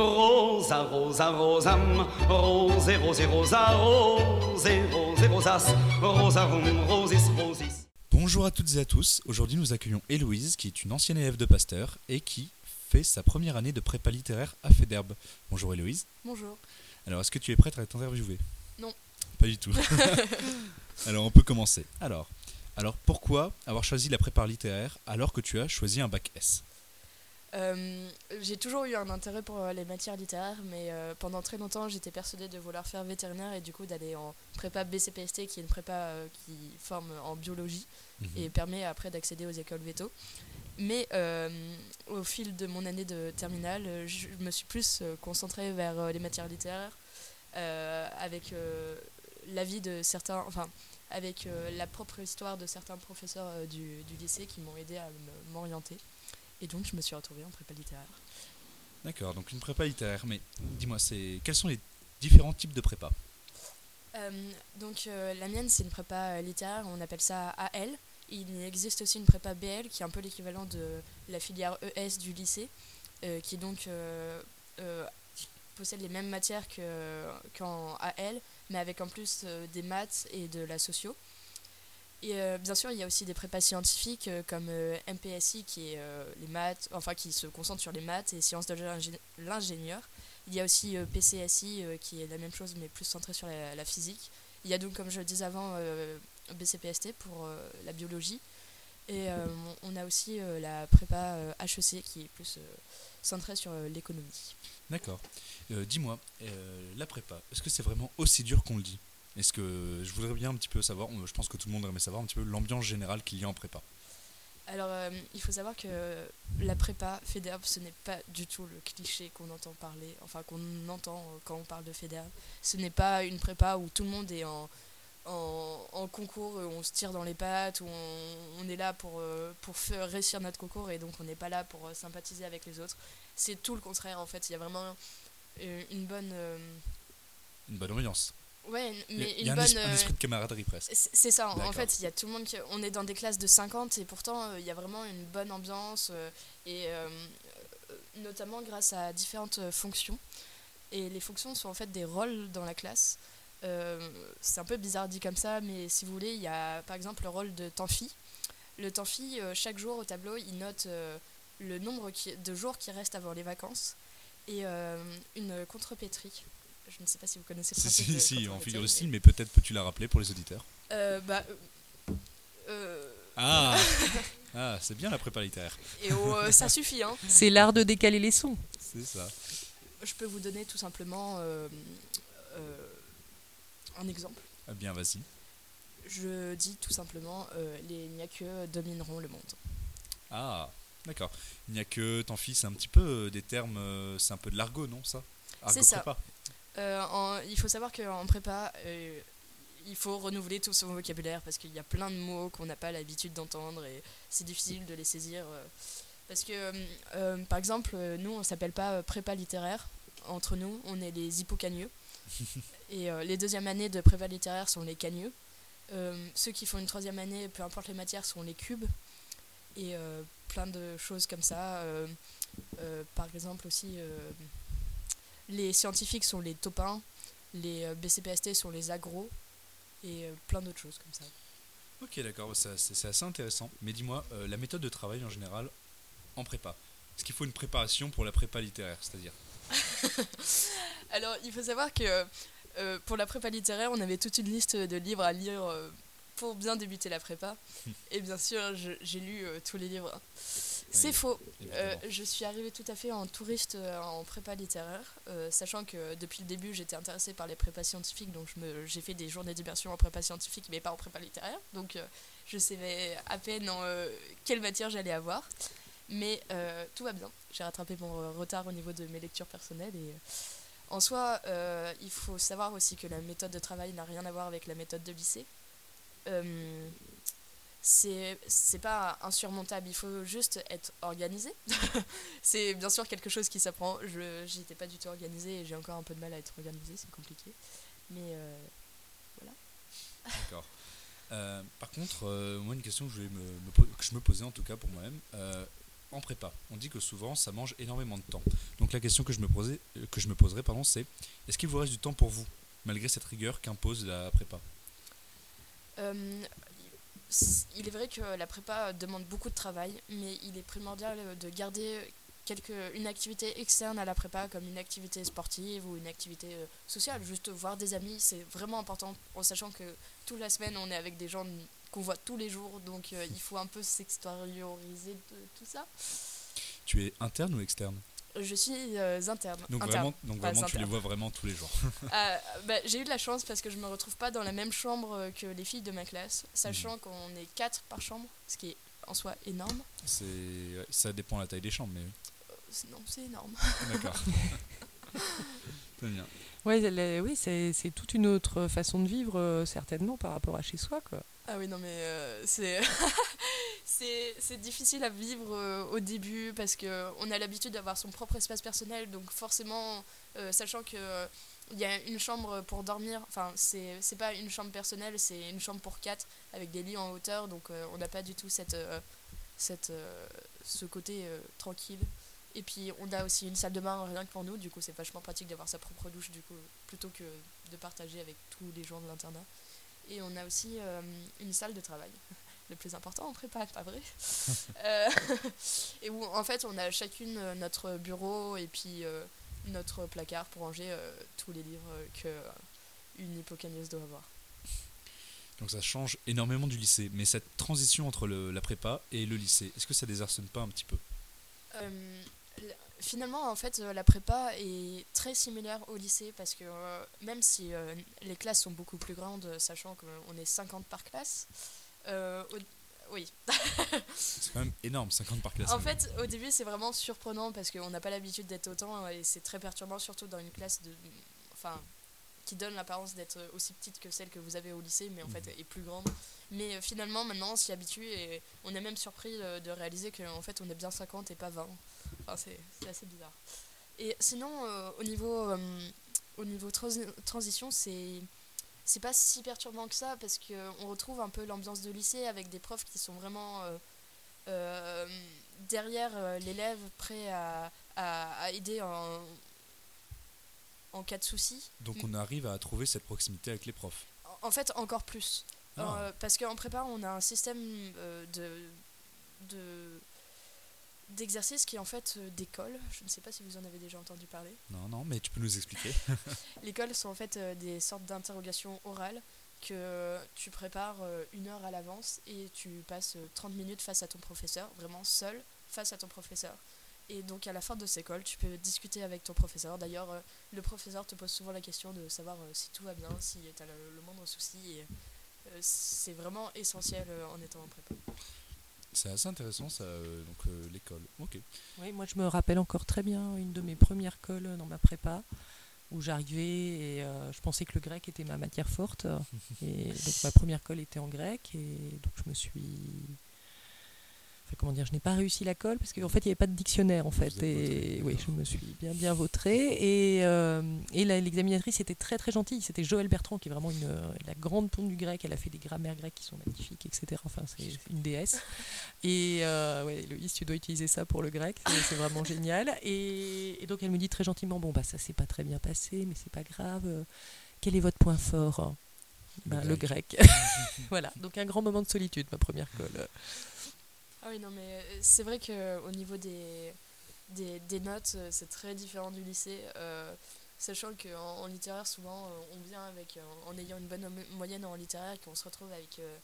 Rosa, rosa, rosam, rose, rose, rosa, rose, rose, rosas, rosarum, rosis, rosis. Bonjour à toutes et à tous. Aujourd'hui, nous accueillons Héloïse, qui est une ancienne élève de Pasteur et qui fait sa première année de prépa littéraire à Federbe. Bonjour Héloïse. Bonjour. Alors, est-ce que tu es prête à t'interviewer Non. Pas du tout. alors, on peut commencer. Alors, alors, pourquoi avoir choisi la prépa littéraire alors que tu as choisi un bac S? Euh, j'ai toujours eu un intérêt pour euh, les matières littéraires, mais euh, pendant très longtemps, j'étais persuadée de vouloir faire vétérinaire et du coup d'aller en prépa BCPST, qui est une prépa euh, qui forme en biologie et permet après d'accéder aux écoles veto. Mais au fil de mon année de terminale, je me suis plus concentrée vers les matières littéraires, avec l'avis de certains, enfin, avec la propre histoire de certains professeurs du, du lycée qui m'ont aidé à m'orienter. Et donc, je me suis retrouvée en prépa littéraire. D'accord, donc une prépa littéraire. Mais dis-moi, c'est quels sont les différents types de prépa? Euh, donc euh, la mienne c'est une prépa euh, littéraire, on appelle ça AL. Il existe aussi une prépa BL qui est un peu l'équivalent de la filière ES du lycée, euh, qui donc euh, euh, possède les mêmes matières que- qu'en AL, mais avec en plus euh, des maths et de la socio. Et euh, bien sûr, il y a aussi des prépas scientifiques euh, comme euh, MPSI qui est les maths, enfin qui se concentre sur les maths et sciences de l'ingé- l'ingénieur. Il y a aussi PCSI qui est la même chose mais plus centré sur la, la physique. Il y a donc, comme je le disais avant, BCPST pour la biologie. Et on a aussi la prépa HEC qui est plus centrée sur l'économie. D'accord. Dis-moi, la prépa, est-ce que c'est vraiment aussi dur qu'on le dit? Est-ce que je voudrais bien un petit peu savoir, je pense que tout le monde aimerait savoir un petit peu l'ambiance générale qu'il y a en prépa. Alors, euh, il faut savoir que la prépa FEDERB, ce n'est pas du tout le cliché qu'on entend parler, enfin qu'on entend euh, quand on parle de FEDERB. Ce n'est pas une prépa où tout le monde est en, en, en concours, où on se tire dans les pattes, où on, on est là pour, euh, pour faire réussir notre concours et donc on n'est pas là pour sympathiser avec les autres. C'est tout le contraire en fait. Il y a vraiment une bonne. euh, Une bonne ambiance. Ouais, Il y a- mais il y a une un, bonne. un euh, esprit de camaraderie presque. c'est ça, en fait, il y a tout le monde qui. On est dans des classes de 50 et pourtant, euh, il y a vraiment une bonne ambiance, euh, et euh, notamment grâce à différentes fonctions. Et les fonctions sont en fait des rôles dans la classe. Euh, c'est un peu bizarre dit comme ça, mais si vous voulez, il y a par exemple le rôle de temps-fi. Le euh, chaque jour au tableau, il note le nombre de jours qui restent avant les vacances et une contrepétrie. Je ne sais pas si vous connaissez le Si, principe si, de si, contrepétrie, figure mais- style, mais peut-être peux-tu la rappeler pour les auditeurs euh, bah, euh, euh, Ah, ah c'est bien la prépa littéraire. et oh, ça suffit, hein. C'est l'art de décaler les sons. C'est ça. Je peux vous donner tout simplement euh, euh, un exemple. Ah bien, vas-y. Je dis tout simplement euh, les Nyakeux domineront le monde. Ah, d'accord. Il n'y a que tant fils, c'est un petit peu des termes, c'est un peu de l'argot, non ça? Argot C'est ça. Euh, en- il faut savoir qu'en prépa, euh, il faut renouveler tout son vocabulaire parce qu'il y a plein de mots qu'on n'a pas l'habitude d'entendre et c'est difficile de les saisir. euh, parce que, euh, par exemple, nous, on s'appelle pas prépa littéraire. Entre nous, on est les hippocagneux. et euh, les deuxièmes années de prépa littéraire sont les cagneux. Euh, ceux qui font une troisième année, peu importe les matières, sont les cubes. Et plein de choses comme ça. Par exemple aussi, les scientifiques sont les topins, les euh, BCPST sont les agros, et euh, plein d'autres choses comme ça. Ok, d'accord, bah, c'est assez intéressant. Mais dis-moi, euh, la méthode de travail en général en prépa. Est-ce qu'il faut une préparation pour la prépa littéraire C'est-à-dire? Alors, il faut savoir que euh, pour la prépa littéraire, on avait toute une liste de livres à lire euh, pour bien débuter la prépa. Et bien sûr, j'ai lu tous les livres. C'est faux. Euh, je suis arrivée tout à fait en touriste euh, en prépa littéraire, euh, sachant que depuis le début, j'étais intéressée par les prépas scientifiques, donc j'ai fait des journées d'immersion en prépa scientifique, mais pas en prépa littéraire. Donc, euh, je savais à peine en, quelle matière j'allais avoir. Mais tout va bien. J'ai rattrapé mon retard au niveau de mes lectures personnelles. Et, en soi, il faut savoir aussi que la méthode de travail n'a rien à voir avec la méthode de lycée. C'est c'est pas insurmontable, il faut juste être organisé. c'est bien sûr quelque chose qui s'apprend. Je j'étais pas du tout organisée et j'ai encore un peu de mal à être organisée, c'est compliqué. Mais euh, D'accord. Euh, par contre, euh, moi, une question que je, voulais me, me que je me posais en tout cas pour moi-même, en prépa, on dit que souvent ça mange énormément de temps. Donc la question que je me, posais, que je me poserais, pardon, c'est est-ce qu'il vous reste du temps pour vous, malgré cette rigueur qu'impose la prépa? Il est vrai que la prépa demande beaucoup de travail, mais il est primordial de garder quelque, une activité externe à la prépa, comme une activité sportive ou une activité euh, sociale. Juste voir des amis, c'est vraiment important, en sachant que toute la semaine, on est avec des gens qu'on voit tous les jours, donc euh, il faut un peu s'extérioriser de tout ça. Tu es interne ou externe? Je suis euh, interne. Donc interne. vraiment, donc Pas vraiment tu les vois vraiment tous les jours. Euh, bah, j'ai eu de la chance parce que je me retrouve pas dans la même chambre que les filles de ma classe, sachant qu'on est quatre par chambre, ce qui est en soi énorme. C'est, ça dépend de la taille des chambres, mais Euh, Non, c'est énorme. d'accord. Très bien. Ouais, les- oui, c'est c'est toute une autre façon de vivre, euh, certainement, par rapport à chez soi. Quoi. Ah oui, non, mais euh, c'est. C'est difficile à vivre euh, au début parce qu'on a l'habitude d'avoir son propre espace personnel, donc forcément, euh, sachant que. il y a une chambre pour dormir, enfin c'est pas une chambre personnelle, c'est une chambre pour quatre avec des lits en hauteur, donc euh, on n'a pas du tout cette, cette, ce côté tranquille. Et puis on a aussi une salle de bain rien que pour nous, du coup c'est vachement pratique d'avoir sa propre douche du coup, plutôt que de partager avec tous les gens de l'internat. Et on a aussi une salle de travail, le plus important en prépa, pas vrai Euh, Et où en fait on a chacune euh, notre bureau et puis euh, notre placard pour ranger euh, tous les livres euh, que euh, une hippocamieuse doit avoir. Donc ça change énormément du lycée. Mais cette transition entre le- la prépa et le lycée, est-ce que ça désarçonne pas un petit peu? Finalement, en fait, la prépa est très similaire au lycée parce que euh, même si euh, les classes sont beaucoup plus grandes, sachant qu'on est 50 par classe, euh, au- oui. C'est quand même énorme, 50 par classe. En fait, au début, c'est vraiment surprenant parce qu'on n'a pas l'habitude d'être autant et c'est très perturbant, surtout dans une classe de, enfin, qui donne l'apparence d'être aussi petite que celle que vous avez au lycée, mais en fait est plus grande. Mais euh, finalement, maintenant, on s'y habitue et on est même surpris euh, de réaliser qu'en fait, on est bien 50 et pas 20. Enfin, c'est c'est assez bizarre. Et sinon, euh, au niveau, euh, au niveau transi- transition, c'est c'est pas si perturbant que ça parce qu'on retrouve un peu l'ambiance de lycée avec des profs qui sont vraiment euh, euh, derrière euh, l'élève prêt à, à, à aider en, en cas de souci. Donc on arrive à trouver cette proximité avec les profs. En- En fait, encore plus. Ah. Euh, parce qu'en prépa, on a un système euh, de, de d'exercice qui est en fait euh, d'école. Je ne sais pas si vous en avez déjà entendu parler. Non, non, mais tu peux nous expliquer. L'école sont en fait euh, des sortes d'interrogations orales que tu prépares euh, une heure à l'avance et tu passes euh, 30 minutes face à ton professeur, vraiment seul face à ton professeur. Et donc à la fin de cette école, tu peux discuter avec ton professeur. D'ailleurs, le professeur te pose souvent la question de savoir si tout va bien, si tu as le, moindre souci. Et, c'est vraiment essentiel en étant en prépa. C'est assez intéressant, ça, euh, donc euh, l'école. Ok. Oui, moi je me rappelle encore très bien une de mes premières colles dans ma prépa où j'arrivais et euh, je pensais que le grec était ma matière forte. et donc ma première colle était en grec et donc je me suis. Comment dire, je n'ai pas réussi la colle parce qu'en fait il n'y avait pas de dictionnaire en fait. Et oui, d'accord. je me suis bien bien vautrée. Et, euh, et l'examinatrice était très très gentille. C'était Joël Bertrand qui est vraiment une, euh, la grande ponte du grec. Elle a fait des grammaires grecques qui sont magnifiques, etc. Enfin, c'est une déesse. Et euh, ouais, Loïs, tu dois utiliser ça pour le grec, c'est vraiment génial. Et, et donc elle me dit très gentiment, bon bah ça s'est pas très bien passé, mais c'est pas grave. Quel est votre point fort? Le Bah, Le grec. grec. voilà, donc un grand moment de solitude, ma première colle. Ah oui, non, mais euh, c'est vrai qu'au niveau des, des, notes, euh, c'est très différent du lycée. euh, sachant qu'en en littéraire, souvent, euh, on vient avec, euh, en ayant une bonne mo- moyenne en littéraire et qu'on se retrouve avec euh,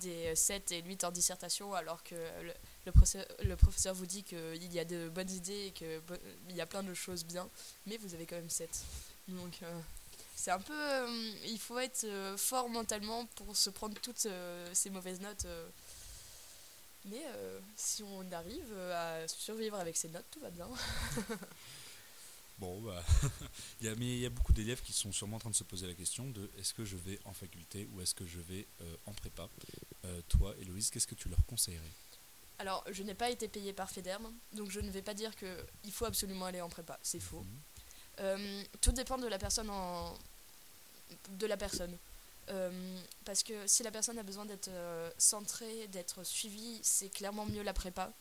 des 7 et 8 en dissertation, alors que le, le, professeur, vous dit qu'il y a de bonnes idées et qu'il y a plein de choses bien, mais vous avez quand même 7. Donc, euh, c'est un peu. euh, il faut être euh, fort mentalement pour se prendre toutes euh, ces mauvaises notes. Mais euh, si on arrive euh, à survivre avec ces notes, tout va bien. Bon, bah, il y a, mais il y a beaucoup d'élèves qui sont sûrement en train de se poser la question de est-ce que je vais en faculté ou est-ce que je vais euh, en prépa? Euh, Toi, Héloïse, qu'est-ce que tu leur conseillerais? Alors, je n'ai pas été payée par Federm, donc je ne vais pas dire qu'il faut absolument aller en prépa. C'est faux. Mhm. Tout dépend de la personne en... de la personne. Euh, parce que si la personne a besoin d'être euh, centrée, d'être suivie, c'est clairement mieux la prépa.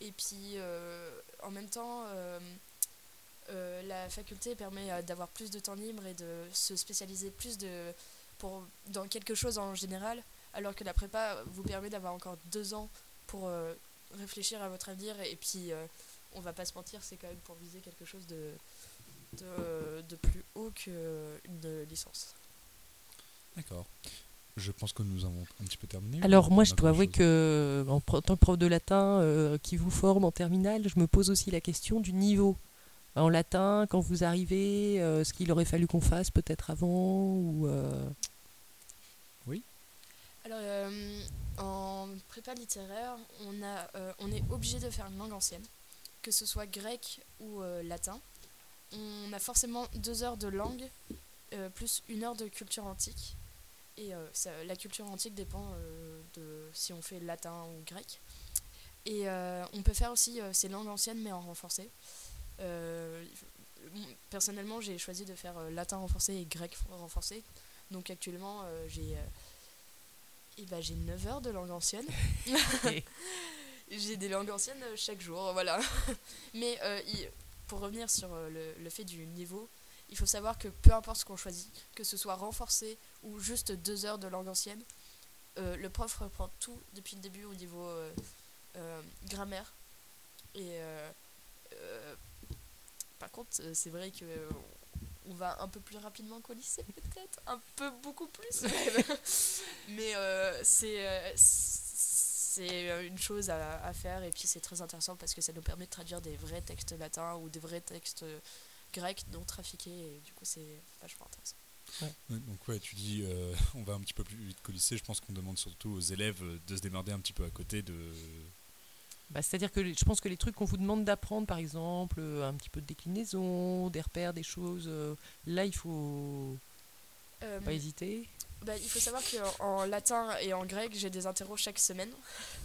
Et puis, euh, en même temps, la faculté permet d'avoir plus de temps libre et de se spécialiser plus de, pour, dans quelque chose en général, alors que la prépa vous permet d'avoir encore deux ans pour réfléchir à votre avenir. Et puis, on va pas se mentir, c'est quand même pour viser quelque chose de, de, de plus haut qu'une licence. D'accord. Je pense que nous avons un petit peu terminé. Alors moi, je dois avouer que en tant que prof de latin euh, qui vous forme en terminale, je me pose aussi la question du niveau. En latin, quand vous arrivez, euh, ce qu'il aurait fallu qu'on fasse peut-être avant ou euh, Alors, euh, en prépa littéraire, on, a, euh, on est obligé de faire une langue ancienne, que ce soit grec ou euh, latin. On a forcément deux heures de langue, euh, plus une heure de culture antique. Et euh, ça- la culture antique dépend euh, de si on fait latin ou grec. Et euh, on peut faire aussi ces langues anciennes, mais en renforcé. Personnellement, j'ai choisi de faire latin renforcé et grec renforcé. Donc actuellement, j'ai... eh ben, j'ai 9 heures de langue ancienne. j'ai des langues anciennes chaque jour, voilà. Mais euh, pour revenir sur le, le fait du niveau, il faut savoir que peu importe ce qu'on choisit, que ce soit renforcé ou juste 2 heures de langue ancienne, euh, le prof reprend tout depuis le début au niveau euh, euh, grammaire. Et par contre, c'est vrai que on va un peu plus rapidement qu'au lycée, peut-être, un peu beaucoup plus? même. Mais c'est c'est une chose à, à faire et puis c'est très intéressant parce que ça nous permet de traduire des vrais textes latins ou des vrais textes grecs non trafiqués et du coup c'est vachement intéressant. Ouais, donc ouais, tu dis, euh, on va un petit peu plus vite qu'au lycée. Je pense qu'on demande surtout aux élèves euh, de se démerder un petit peu à côté de. bah, c'est-à-dire que je pense que les trucs qu'on vous demande d'apprendre, par exemple, euh, un petit peu de déclinaison, des repères, des choses, là il faut Euh, pas hésiter. Bah, il faut savoir qu'en latin et en grec, j'ai des interros chaque semaine.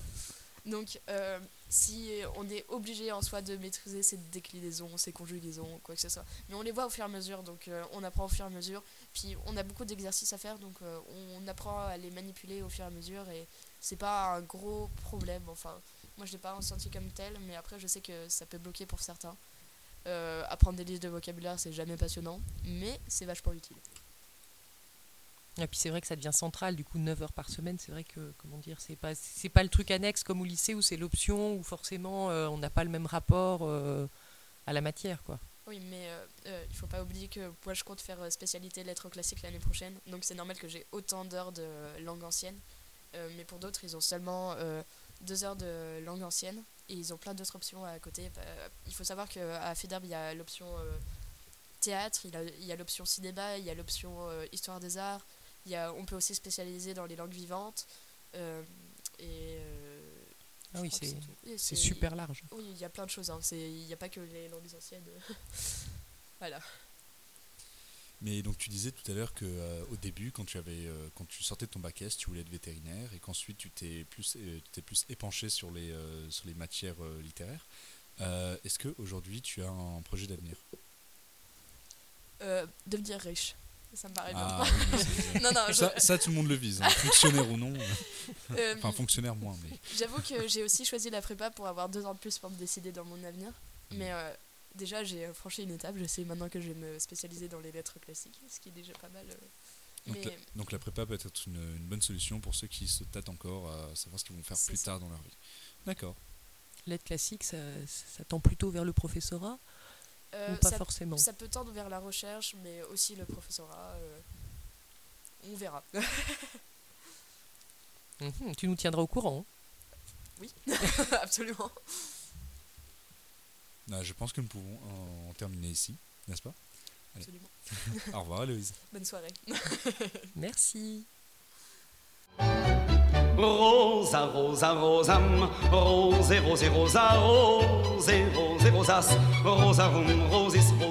Donc, euh, si on est obligé en soi de maîtriser ces déclinaisons, ces conjugaisons, quoi que ce soit. Mais on les voit au fur et à mesure, donc euh, on apprend au fur et à mesure. Puis on a beaucoup d'exercices à faire, donc euh, on apprend à les manipuler au fur et à mesure. Et c'est pas un gros problème. Enfin, moi je l'ai pas ressenti comme tel, mais après je sais que ça peut bloquer pour certains. Euh, apprendre des listes de vocabulaire, c'est jamais passionnant, mais c'est vachement utile. Et puis c'est vrai que ça devient central, du coup 9 heures par semaine, c'est vrai que, comment dire, c'est pas, c'est pas le truc annexe comme au lycée où c'est l'option, où forcément euh, on n'a pas le même rapport euh, à la matière, quoi. Oui, mais euh, euh, il faut pas oublier que moi je compte faire spécialité lettres classiques l'année prochaine, donc c'est normal que j'ai autant d'heures de langue ancienne. Mais pour d'autres, ils ont seulement euh, deux heures de langue ancienne et ils ont plein d'autres options à côté. Bah, il faut savoir qu'à FEDERB, il y a l'option théâtre, il, y a l'option cinéma, il y a l'option histoire des arts, y a, on peut aussi spécialiser dans les langues vivantes. euh, et euh, Ah oui, c'est- tout. Oui, C'est super large. Oui, il y a plein de choses. hein. Il n'y a pas que les langues anciennes. voilà. Mais donc tu disais tout à l'heure que euh, au début, quand tu avais, euh, quand tu sortais de ton bac S, tu voulais être vétérinaire et qu'ensuite tu t'es plus, euh, tu t'es plus épanché sur les, euh, sur les matières euh, littéraires. Euh, Est-ce que aujourd'hui tu as un projet d'avenir? Euh, devenir riche. Ça me paraît Ah bien. oui, mais c'est- non, non, je- ça, ça, tout le monde le vise, hein, fonctionnaire ou non. euh, Enfin fonctionnaire moins, mais J'avoue que j'ai aussi choisi la prépa pour avoir deux ans de plus pour me décider dans mon avenir. Mais euh, déjà, j'ai euh, franchi une étape. Je sais maintenant que je vais me spécialiser dans les lettres classiques, ce qui est déjà pas mal. euh. donc, Mais la, donc la prépa peut être une, une bonne solution pour ceux qui se tâtent encore à savoir ce qu'ils vont faire plus ça. tard dans leur vie. D'accord. L'aide classique, ça, ça tend plutôt vers le professorat ou pas ça, forcément ça peut tendre vers la recherche, mais aussi le professorat. euh, on verra. Mhm, Tu nous tiendras au courant. hein. Absolument. Ah, je pense que nous pouvons en, en terminer ici, n'est-ce pas? Allez. Absolument. Au revoir, Héloïse. Bonne soirée. Merci. Rosa, rosa, rosam, rose, rose, rosa, rose, rose, rosas, rosarum, rosis, rosis.